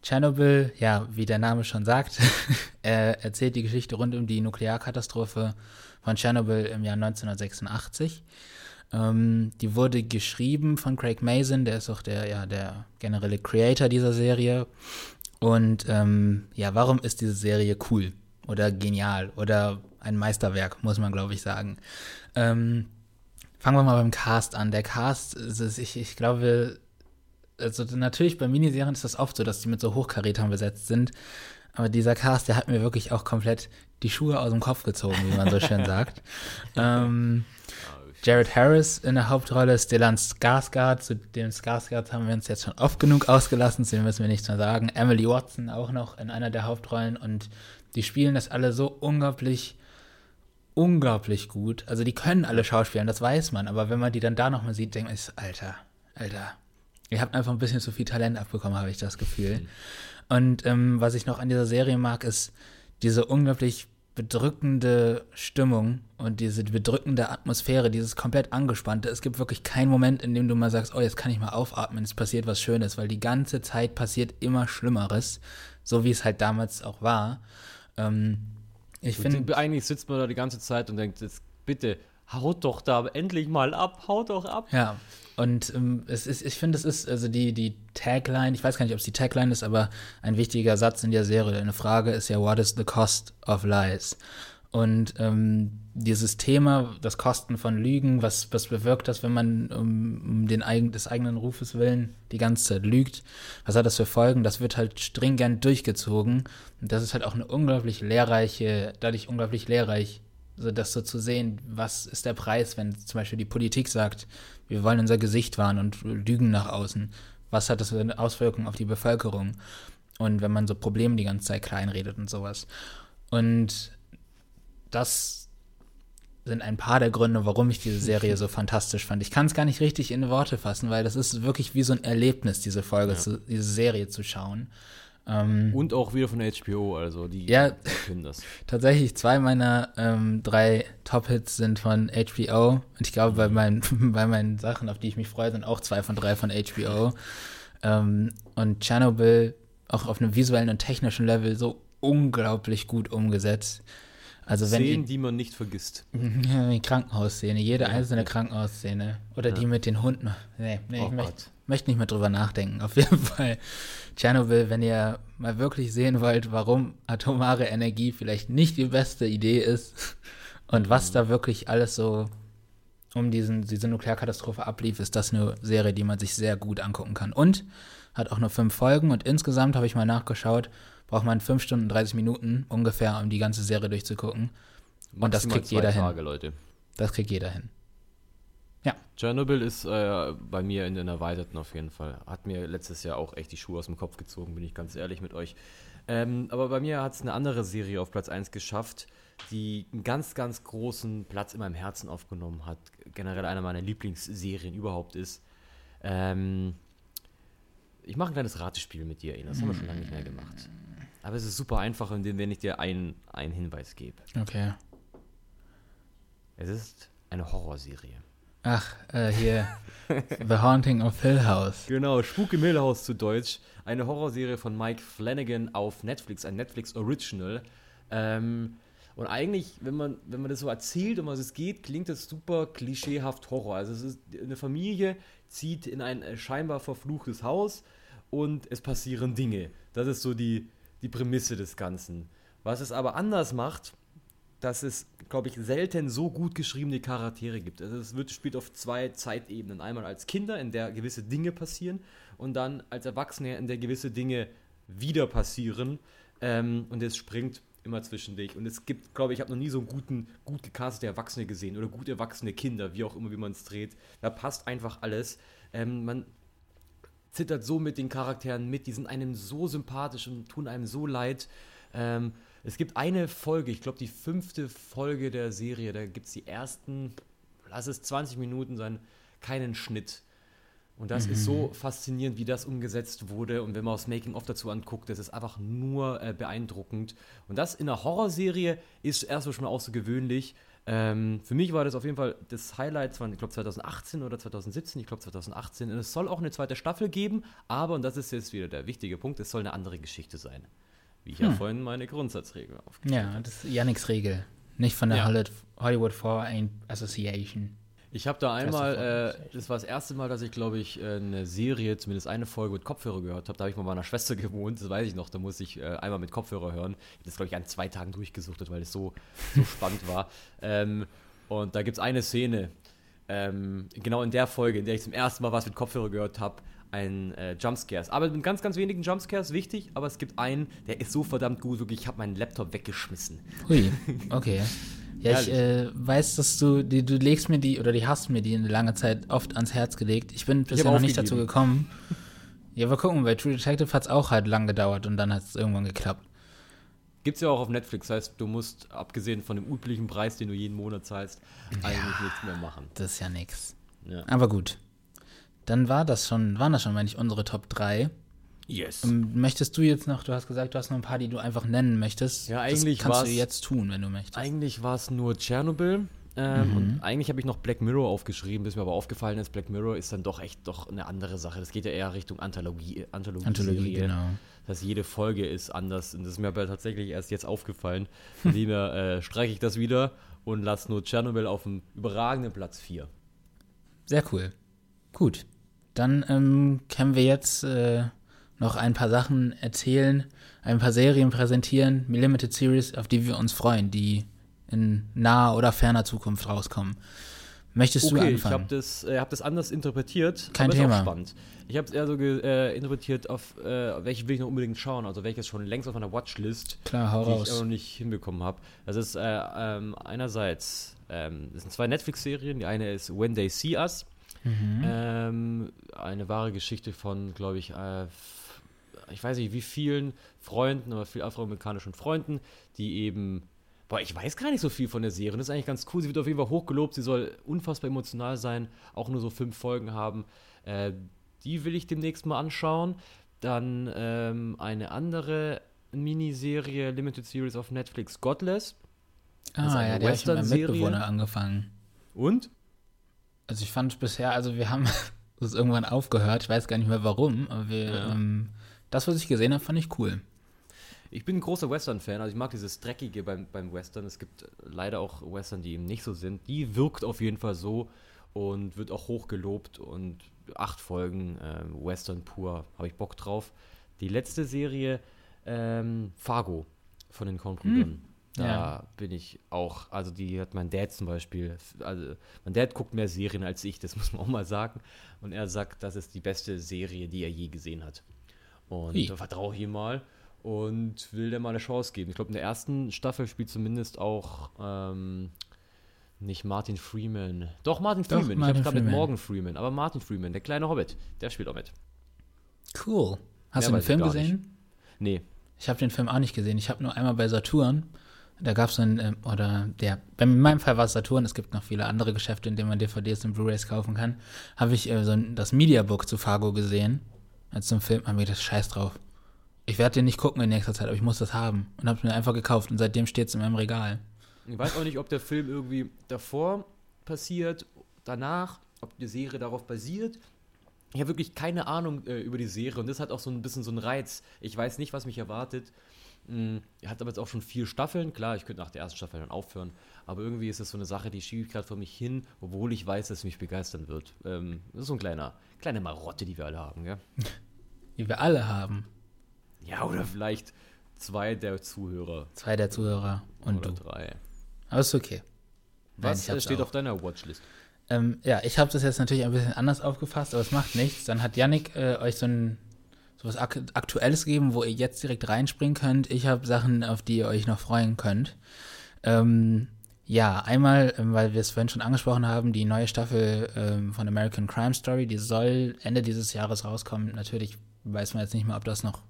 Tschernobyl, ja, wie der Name schon sagt, (laughs) er erzählt die Geschichte rund um die Nuklearkatastrophe von Tschernobyl im Jahr 1986. Ähm, die wurde geschrieben von Craig Mason, der ist auch der, ja, der generelle Creator dieser Serie. Und ähm, ja, warum ist diese Serie cool oder genial oder ein Meisterwerk, muss man, glaube ich, sagen. Ähm, fangen wir mal beim Cast an. Der Cast, ist, ich, ich glaube, also natürlich bei Miniserien ist das oft so, dass die mit so Hochkarätern besetzt sind. Aber dieser Cast, der hat mir wirklich auch komplett die Schuhe aus dem Kopf gezogen, wie man so schön sagt. (laughs) ähm, Jared Harris in der Hauptrolle, Stellan Skarsgård, zu dem Skarsgård haben wir uns jetzt schon oft genug ausgelassen, zu dem müssen wir nichts mehr sagen. Emily Watson auch noch in einer der Hauptrollen und die spielen das alle so unglaublich unglaublich gut. Also die können alle schauspielen, das weiß man, aber wenn man die dann da nochmal sieht, denkt man, Alter, Alter, ihr habt einfach ein bisschen zu viel Talent abbekommen, habe ich das Gefühl. Und ähm, was ich noch an dieser Serie mag, ist diese unglaublich bedrückende Stimmung und diese bedrückende Atmosphäre, dieses komplett angespannte. Es gibt wirklich keinen Moment, in dem du mal sagst, oh, jetzt kann ich mal aufatmen, es passiert was Schönes, weil die ganze Zeit passiert immer Schlimmeres, so wie es halt damals auch war. Ähm, ich finde. Eigentlich sitzt man da die ganze Zeit und denkt, jetzt bitte, haut doch da endlich mal ab, haut doch ab. Ja. Und ähm, es ist, ich finde, es ist, also die, die Tagline, ich weiß gar nicht, ob es die Tagline ist, aber ein wichtiger Satz in der Serie, eine Frage ist ja, what is the cost of lies? Und ähm, dieses Thema, das Kosten von Lügen, was, was bewirkt das, wenn man um, um den eigen, des eigenen Rufes willen die ganze Zeit lügt? Was hat das für Folgen? Das wird halt stringent durchgezogen. Und das ist halt auch eine unglaublich lehrreiche, dadurch unglaublich lehrreich, so das so zu sehen, was ist der Preis, wenn zum Beispiel die Politik sagt, wir wollen unser Gesicht wahren und lügen nach außen. Was hat das für eine Auswirkung auf die Bevölkerung? Und wenn man so Probleme die ganze Zeit kleinredet und sowas. Und das sind ein paar der Gründe, warum ich diese Serie so (laughs) fantastisch fand. Ich kann es gar nicht richtig in Worte fassen, weil das ist wirklich wie so ein Erlebnis, diese Folge, ja. zu, diese Serie zu schauen. Ähm, und auch wieder von HBO, also die ja, können das. (laughs) Tatsächlich, zwei meiner ähm, drei Top-Hits sind von HBO. Und ich glaube, bei meinen, bei (laughs) meinen Sachen, auf die ich mich freue, sind auch zwei von drei von HBO. Ähm, und Chernobyl auch auf einem visuellen und technischen Level so unglaublich gut umgesetzt. Also wenn Szenen, die man nicht vergisst. (laughs) Die Krankenhausszene, jede ja, einzelne. Krankenhausszene. Oder ja. die mit den Hunden. Nee, nee oh ich möchte möcht nicht mehr drüber nachdenken. Auf jeden (laughs) Fall. Tschernobyl, wenn ihr mal wirklich sehen wollt, warum atomare Energie vielleicht nicht die beste Idee ist (laughs) und was mhm. da wirklich alles so um diesen, diese Nuklearkatastrophe ablief, ist das eine Serie, die man sich sehr gut angucken kann. Und hat auch nur fünf Folgen und insgesamt habe ich mal nachgeschaut, braucht man 5 Stunden 30 Minuten ungefähr, um die ganze Serie durchzugucken. Und das kriegt jeder Tage, hin. Leute. Das kriegt jeder hin. Ja. Chernobyl ist äh, bei mir in den Erweiterten auf jeden Fall. Hat mir letztes Jahr auch echt die Schuhe aus dem Kopf gezogen, bin ich ganz ehrlich mit euch. Ähm, aber bei mir hat es eine andere Serie auf Platz 1 geschafft, die einen ganz, ganz großen Platz in meinem Herzen aufgenommen hat. Generell einer meiner Lieblingsserien überhaupt ist. Ähm, ich mache ein kleines Ratespiel mit dir, Ina. Das haben wir schon lange nicht mehr gemacht. Aber es ist super einfach, indem wenn ich dir einen, einen Hinweis gebe. Okay. Es ist eine Horrorserie. Ach, äh, hier. The Haunting of Hill House. Genau, Spuk im Hill House zu Deutsch. Eine Horrorserie von Mike Flanagan auf Netflix, ein Netflix Original. Ähm, und eigentlich, wenn man, wenn man das so erzählt, um was es geht, klingt das super klischeehaft Horror. Also es ist eine Familie zieht in ein äh, scheinbar verfluchtes Haus und es passieren Dinge. Das ist so die, die Prämisse des Ganzen. Was es aber anders macht, dass es, glaube ich, selten so gut geschriebene Charaktere gibt. Also es wird, spielt auf zwei Zeitebenen. Einmal als Kinder, in der gewisse Dinge passieren, und dann als Erwachsene, in der gewisse Dinge wieder passieren. Ähm, und es springt immer zwischen dich. Und es gibt, glaube ich, ich habe noch nie so einen guten, gut gecastete Erwachsene gesehen oder gut erwachsene Kinder, wie auch immer, wie man es dreht. Da passt einfach alles. Ähm, man zittert so mit den Charakteren mit, die sind einem so sympathisch und tun einem so leid. Ähm, es gibt eine Folge, ich glaube die fünfte Folge der Serie, da gibt es die ersten, lass es 20 Minuten sein, keinen Schnitt. Und das mhm. ist so mhm. faszinierend, wie das umgesetzt wurde. Und wenn man das Making-of dazu anguckt, das ist einfach nur äh, beeindruckend. Und das in einer Horrorserie ist erstmal schon außergewöhnlich. Ähm, für mich war das auf jeden Fall das Highlight, ich glaube 2018 oder 2017, ich glaube 2018. Und es soll auch eine zweite Staffel geben, aber, und das ist jetzt wieder der wichtige Punkt, es soll eine andere Geschichte sein. Wie ich hm. ja vorhin meine Grundsatzregel aufgestellt. Ja, das ist Yannicks Regel. Nicht von der ja. Hollywood Foreign Association. Ich habe da einmal, äh, das war das erste Mal, dass ich, glaube ich, äh, eine Serie, zumindest eine Folge mit Kopfhörer gehört habe. Da habe ich mal bei meiner Schwester (laughs) gewohnt, das weiß ich noch. Da musste ich äh, einmal mit Kopfhörer hören. Ich habe das, glaube ich, an zwei Tagen durchgesuchtet, weil es so, so (laughs) spannend war. Ähm, und da gibt es eine Szene, ähm, genau in der Folge, in der ich zum ersten Mal was mit Kopfhörer gehört habe, ein äh, Jumpscares. Aber mit ganz, ganz wenigen Jumpscares, wichtig, aber es gibt einen, der ist so verdammt gut, wirklich, ich habe meinen Laptop weggeschmissen. Hui, (laughs) okay. Ja, ich äh, weiß, dass du, die, du legst mir die, oder die hast mir die in lange Zeit oft ans Herz gelegt. Ich bin bisher ich noch nicht dazu gekommen. (laughs) Ja, aber gucken, bei True Detective hat es auch halt lang gedauert und dann hat es irgendwann geklappt. Gibt's ja auch auf Netflix, das heißt, du musst, abgesehen von dem üblichen Preis, den du jeden Monat zahlst, ja, eigentlich nichts mehr machen. Das ist ja nix. Ja. Aber gut. Dann war das schon, waren das schon, meine ich, unsere Top 3. Yes. Ähm, möchtest du jetzt noch, du hast gesagt, du hast noch ein paar, die du einfach nennen möchtest. Ja, eigentlich das kannst du jetzt tun, wenn du möchtest. Eigentlich war es nur Tschernobyl. Ähm, mhm. Und eigentlich habe ich noch Black Mirror aufgeschrieben, bis mir aber aufgefallen ist, Black Mirror ist dann doch echt doch eine andere Sache. Das geht ja eher Richtung Anthologie. Anthologie, Anthologie genau. Das heißt, jede Folge ist anders. Und das ist mir aber tatsächlich erst jetzt aufgefallen. Von dem her äh, streiche ich das wieder und lasse nur Tschernobyl auf dem überragenden Platz 4. Sehr cool. Gut. Dann ähm, können wir jetzt äh, noch ein paar Sachen erzählen, ein paar Serien präsentieren, Limited Series, auf die wir uns freuen, die in naher oder ferner Zukunft rauskommen. Möchtest okay, du anfangen? Ich habe das, äh, hab das anders interpretiert. Kein Thema. Spannend. Ich habe es eher so äh, interpretiert, auf äh, welche will ich noch unbedingt schauen, also welches schon längst auf meiner Watchlist, Klar, hau die raus. ich auch noch nicht hinbekommen habe. Das ist äh, ähm, einerseits, ähm, das sind zwei Netflix-Serien. Die eine ist When They See Us. Mhm. Ähm, eine wahre Geschichte von, glaube ich, äh, ich weiß nicht wie vielen Freunden, aber viel afroamerikanischen Freunden, die eben Boah, ich weiß gar nicht so viel von der Serie. Das ist eigentlich ganz cool. Sie wird auf jeden Fall hochgelobt. Sie soll unfassbar emotional sein. Auch nur so fünf Folgen haben. Äh, die will ich demnächst mal anschauen. Dann ähm, eine andere Miniserie, Limited Series auf Netflix, Godless. Ah, ja, der hat mit meinem Mitbewohner angefangen. Und? Also ich fand bisher, also wir haben (laughs) es irgendwann aufgehört. Ich weiß gar nicht mehr warum, aber wir ja. ähm, das, was ich gesehen habe, fand ich cool. Ich bin ein großer Western-Fan, also ich mag dieses Dreckige beim, beim Western. Es gibt leider auch Western, die eben nicht so sind. Die wirkt auf jeden Fall so und wird auch hoch gelobt und acht Folgen äh, Western pur, habe ich Bock drauf. Die letzte Serie, ähm, Fargo von den Kornbrüdern. Hm. Da ja. bin ich auch, also die hat mein Dad zum Beispiel, also mein Dad guckt mehr Serien als ich, das (laughs) muss man auch mal sagen. Und er sagt, das ist die beste Serie, die er je gesehen hat. Und Wie? da vertraue ich ihm mal und will der mal eine Chance geben. Ich glaube, in der ersten Staffel spielt zumindest auch ähm, nicht Martin Freeman. Doch, Martin Doch, Freeman. Martin ich habe gerade mit Morgan Freeman, aber Martin Freeman, der kleine Hobbit, der spielt auch mit. Cool. Hast Mehr du den Film gesehen? Nicht. Nee. Ich habe den Film auch nicht gesehen. Ich habe nur einmal bei Saturn, da gab es so ein, ähm, oder der, in meinem Fall war es Saturn, es gibt noch viele andere Geschäfte, in denen man DVDs und Blu-rays kaufen kann, habe ich äh, so ein, das Mediabook zu Fargo gesehen als zum Film, haben wir das Scheiß drauf. Ich werde den nicht gucken in nächster Zeit, aber ich muss das haben. Und habe es mir einfach gekauft und seitdem steht es in meinem Regal. Ich weiß auch nicht, ob der Film irgendwie davor passiert, danach, ob die Serie darauf basiert. Ich habe wirklich keine Ahnung äh, über die Serie und das hat auch so ein bisschen so einen Reiz. Ich weiß nicht, was mich erwartet. Hm, er hat aber jetzt auch schon vier Staffeln. Klar, ich könnte nach der ersten Staffel dann aufhören. Aber irgendwie ist es so eine Sache, die schiebe ich gerade vor mich hin, obwohl ich weiß, dass es mich begeistern wird. Ähm, das ist so ein kleiner, kleine Marotte, die wir alle haben, gell? (laughs) Die wir alle haben. Ja, oder vielleicht zwei der Zuhörer. Zwei der Zuhörer und oder du. drei. Aber ist okay. Was Nein, steht auch. auf deiner Watchlist? Ähm, ja, ich habe das jetzt natürlich ein bisschen anders aufgefasst, aber es macht nichts. Dann hat Yannick äh, euch so ein so was Ak Aktuelles gegeben, wo ihr jetzt direkt reinspringen könnt. Ich habe Sachen, auf die ihr euch noch freuen könnt. Ähm, ja, einmal, ähm, weil wir es vorhin schon angesprochen haben, die neue Staffel ähm, von American Crime Story, die soll Ende dieses Jahres rauskommen. Natürlich weiß man jetzt nicht mehr, ob das noch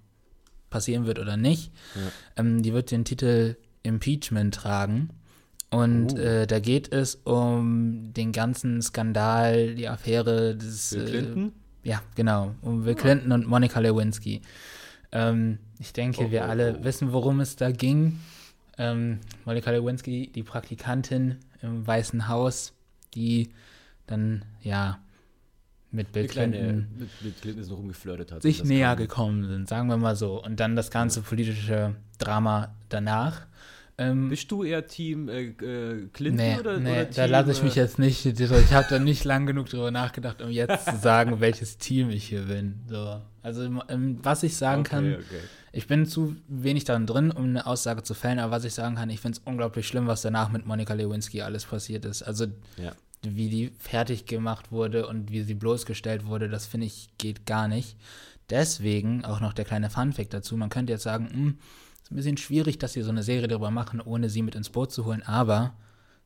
passieren wird oder nicht. Ja. Ähm, die wird den Titel Impeachment tragen. Und uh. äh, da geht es um den ganzen Skandal, die Affäre des. Bill Clinton? Äh, ja, genau. Um Bill. Clinton und Monica Lewinsky. Ähm, ich denke, oh, wir oh, alle oh. wissen, worum es da ging. Ähm, Monica Lewinsky, die Praktikantin im Weißen Haus, die dann, ja, mit Bill Clinton, mit, mit Clinton so rumgeflirtet hat. Sich näher kam. gekommen sind, sagen wir mal so. Und dann das ganze politische Drama danach. Ähm, Bist du eher Team äh, äh Clinton nee, oder, nee, oder Team, da lasse ich mich äh, jetzt nicht. Ich habe da nicht lang genug drüber nachgedacht, um jetzt zu sagen, (laughs) welches Team ich hier bin. So. Also ähm, was ich sagen okay, kann, okay. ich bin zu wenig darin drin, um eine Aussage zu fällen, aber was ich sagen kann, ich finde es unglaublich schlimm, was danach mit Monika Lewinsky alles passiert ist. Also ja. wie die fertig gemacht wurde und wie sie bloßgestellt wurde, das finde ich geht gar nicht. Deswegen auch noch der kleine Funfact dazu. Man könnte jetzt sagen, mh, hm, ist ein bisschen schwierig, dass sie so eine Serie darüber machen, ohne sie mit ins Boot zu holen, aber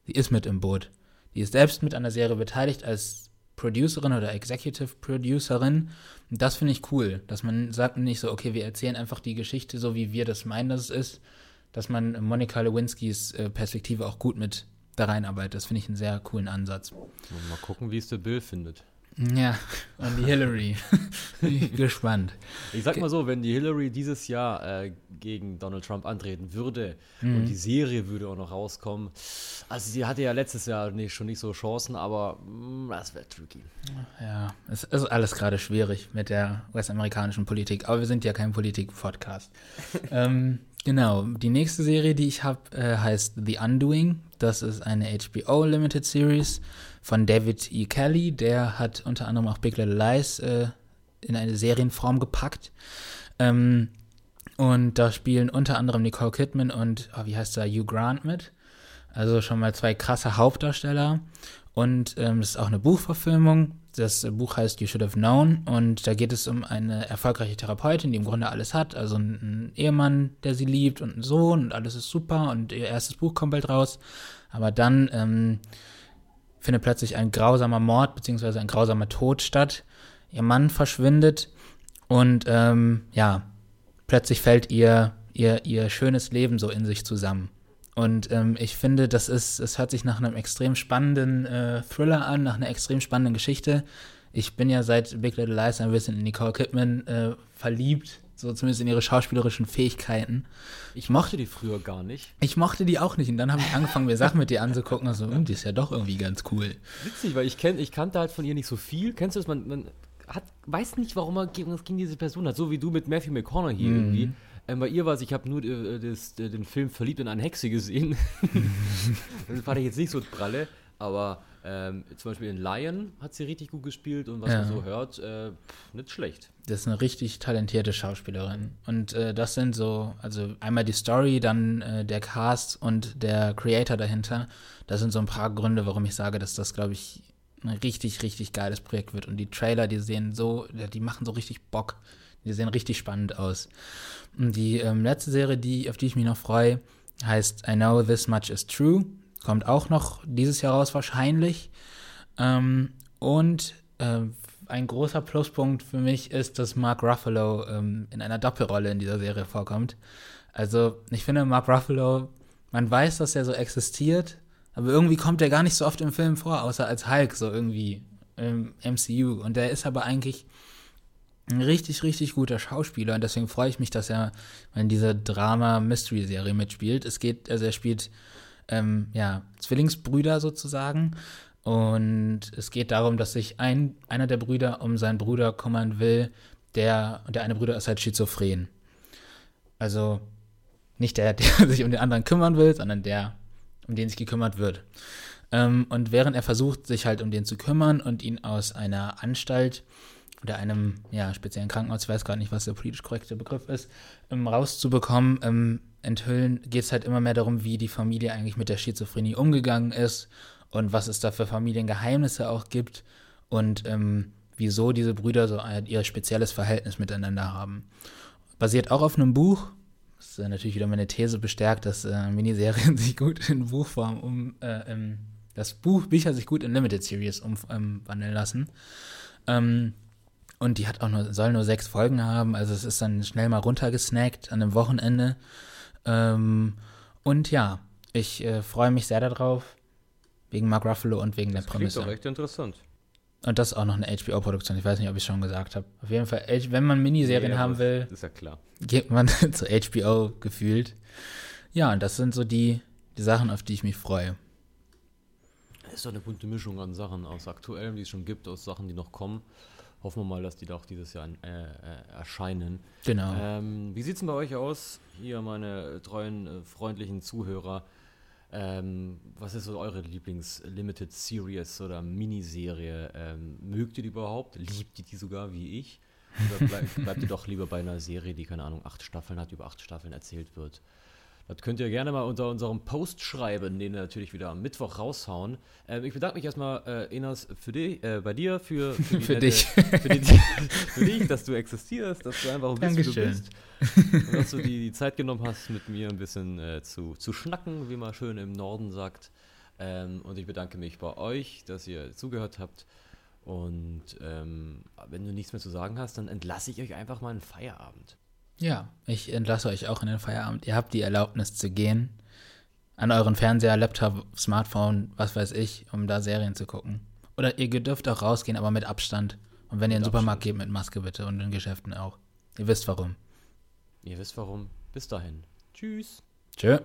sie ist mit im Boot. Die ist selbst mit an der Serie beteiligt als Producerin oder Executive Producerin. Und das finde ich cool, dass man sagt nicht so, okay, wir erzählen einfach die Geschichte so, wie wir das meinen, dass es ist, dass man Monica Lewinskys äh, Perspektive auch gut mit da reinarbeitet. Das finde ich einen sehr coolen Ansatz. Mal gucken, wie es der Bill findet. Ja, und die Hillary. (laughs) gespannt. Ich sag mal so, wenn die Hillary dieses Jahr äh, gegen Donald Trump antreten würde mhm. und die Serie würde auch noch rauskommen, also sie hatte ja letztes Jahr nicht, schon nicht so Chancen, aber mh, mm, das wäre tricky. Ja, es ist alles gerade schwierig mit der US-amerikanischen Politik, aber wir sind ja kein Politik-Podcast. (laughs) ähm, genau, die nächste Serie, die ich habe, äh, heißt The Undoing. Das ist eine HBO Limited Series von David E. Kelly. Der hat unter anderem auch Big Little Lies äh, in eine Serienform gepackt. Ähm, und da spielen unter anderem Nicole Kidman und, oh, wie heißt der, Hugh Grant mit. Also schon mal zwei krasse Hauptdarsteller. Und ähm, das ist auch eine Buchverfilmung. Das Buch heißt You Should Have Known und da geht es um eine erfolgreiche Therapeutin, die im Grunde alles hat. Also einen Ehemann, der sie liebt und einen Sohn und alles ist super und ihr erstes Buch kommt bald raus. Aber dann ähm, findet plötzlich ein grausamer Mord bzw. ein grausamer Tod statt. Ihr Mann verschwindet und ähm, ja, plötzlich fällt ihr, ihr ihr schönes Leben so in sich zusammen. Und ähm, ich finde, das ist, es hört sich nach einem extrem spannenden äh, Thriller an, nach einer extrem spannenden Geschichte. Ich bin ja seit Big Little Lies ein bisschen in Nicole Kidman äh, verliebt so zumindest in ihre schauspielerischen Fähigkeiten. Ich mochte die früher gar nicht. Ich mochte die auch nicht. Und dann habe ich angefangen, mir Sachen mit ihr anzugucken. Und so, hm, die ist ja doch irgendwie ganz cool. Witzig, weil ich, kenn, ich kannte halt von ihr nicht so viel. Kennst du das? Man, man hat, weiß nicht, warum man gegen, gegen diese Person hat. So wie du mit Matthew McConaughey mhm. irgendwie. Ähm, bei ihr war es, ich habe nur äh, das, äh, den Film Verliebt in eine Hexe gesehen. (laughs) das fand ich jetzt nicht so pralle. Aber ähm, zum Beispiel in Lion hat sie richtig gut gespielt und was ja. man so hört, äh, nicht schlecht. Das ist eine richtig talentierte Schauspielerin. Und äh, das sind so, also einmal die Story, dann äh, der Cast und der Creator dahinter. Das sind so ein paar Gründe, warum ich sage, dass das, glaube ich, ein richtig, richtig geiles Projekt wird. Und die Trailer, die sehen so, die machen so richtig Bock. Die sehen richtig spannend aus. Und die ähm, letzte Serie, die, auf die ich mich noch freue, heißt I Know This Much Is True. Kommt auch noch dieses Jahr raus wahrscheinlich. Ähm, und äh, ein großer Pluspunkt für mich ist, dass Mark Ruffalo ähm, in einer Doppelrolle in dieser Serie vorkommt. Also ich finde, Mark Ruffalo, man weiß, dass er so existiert, aber irgendwie kommt er gar nicht so oft im Film vor, außer als Hulk so irgendwie im MCU. Und der ist aber eigentlich ein richtig, richtig guter Schauspieler und deswegen freue ich mich, dass er in dieser Drama-Mystery-Serie mitspielt. Es geht, also er spielt ähm, ja, Zwillingsbrüder sozusagen. Und es geht darum, dass sich ein, einer der Brüder um seinen Bruder kümmern will, der, und der eine Bruder ist halt schizophren. Also nicht der, (laughs) der sich um den anderen kümmern will, sondern der, um den sich gekümmert wird. Ähm, und während er versucht, sich halt um den zu kümmern und ihn aus einer Anstalt oder einem ja, speziellen Krankenhaus, ich weiß gerade nicht, was der politisch korrekte Begriff ist, ähm, rauszubekommen, ähm, enthüllen, geht es halt immer mehr darum, wie die Familie eigentlich mit der Schizophrenie umgegangen ist und was es da für Familiengeheimnisse auch gibt und ähm, wieso diese Brüder so ein, ihr spezielles Verhältnis miteinander haben. Basiert auch auf einem Buch. Das ist natürlich wieder meine These bestärkt, dass äh, Miniserien (laughs) sich gut in Buchform um, äh, im, das Buch, Bücher sich gut in Limited Series umwandeln ähm, lassen. Ähm, und die hat auch nur, soll nur sechs Folgen haben, also es ist dann schnell mal runtergesnackt an einem Wochenende. Ähm, und ja, ich äh, freue mich sehr darauf, wegen Mark Ruffalo und wegen das der Prämisse. Das klingt doch echt interessant. Und das ist auch noch eine HBO-Produktion. Ich weiß nicht, ob ich es schon gesagt habe. Auf jeden Fall, wenn man Miniserien ja, haben will, ist ja klar. geht man (laughs) zu HBO gefühlt. Ja, und das sind so die, die Sachen, auf die ich mich freue. Es ist doch eine bunte Mischung an Sachen aus aktuellem, die es schon gibt, aus Sachen, die noch kommen. Hoffen wir mal, dass die da auch dieses Jahr äh, äh, erscheinen. Genau. Ähm, wie sieht es denn bei euch aus, hier meine treuen, äh, freundlichen Zuhörer? Ähm, was ist so eure Lieblings-Limited Series oder Miniserie? Ähm, mögt ihr die überhaupt? Liebt ihr die sogar wie ich? Oder bleib, (laughs) bleibt ihr doch lieber bei einer Serie, die, keine Ahnung, acht Staffeln hat, über acht Staffeln erzählt wird? Das könnt ihr gerne mal unter unserem Post schreiben, den wir natürlich wieder am Mittwoch raushauen. Ähm, ich bedanke mich erstmal, äh, Enas, für dich, äh, bei dir, für, für, (laughs) für nette, dich. Für, die, (laughs) für, dich, dass du existierst, dass du einfach ein bisschen du bist. Und dass du die, die, Zeit genommen hast, mit mir ein bisschen äh, zu, zu schnacken, wie man schön im Norden sagt. Ähm, und ich bedanke mich bei euch, dass ihr zugehört habt. Und ähm, wenn du nichts mehr zu sagen hast, dann entlasse ich euch einfach mal einen Feierabend. Ja, ich entlasse euch auch in den Feierabend. Ihr habt die Erlaubnis zu gehen. An euren Fernseher, Laptop, Smartphone, was weiß ich, um da Serien zu gucken. Oder ihr dürft auch rausgehen, aber mit Abstand. Und wenn ihr in den Supermarkt geht, mit Maske bitte und in Geschäften auch. Ihr wisst warum. Ihr wisst warum. Bis dahin. Tschüss. Tschö.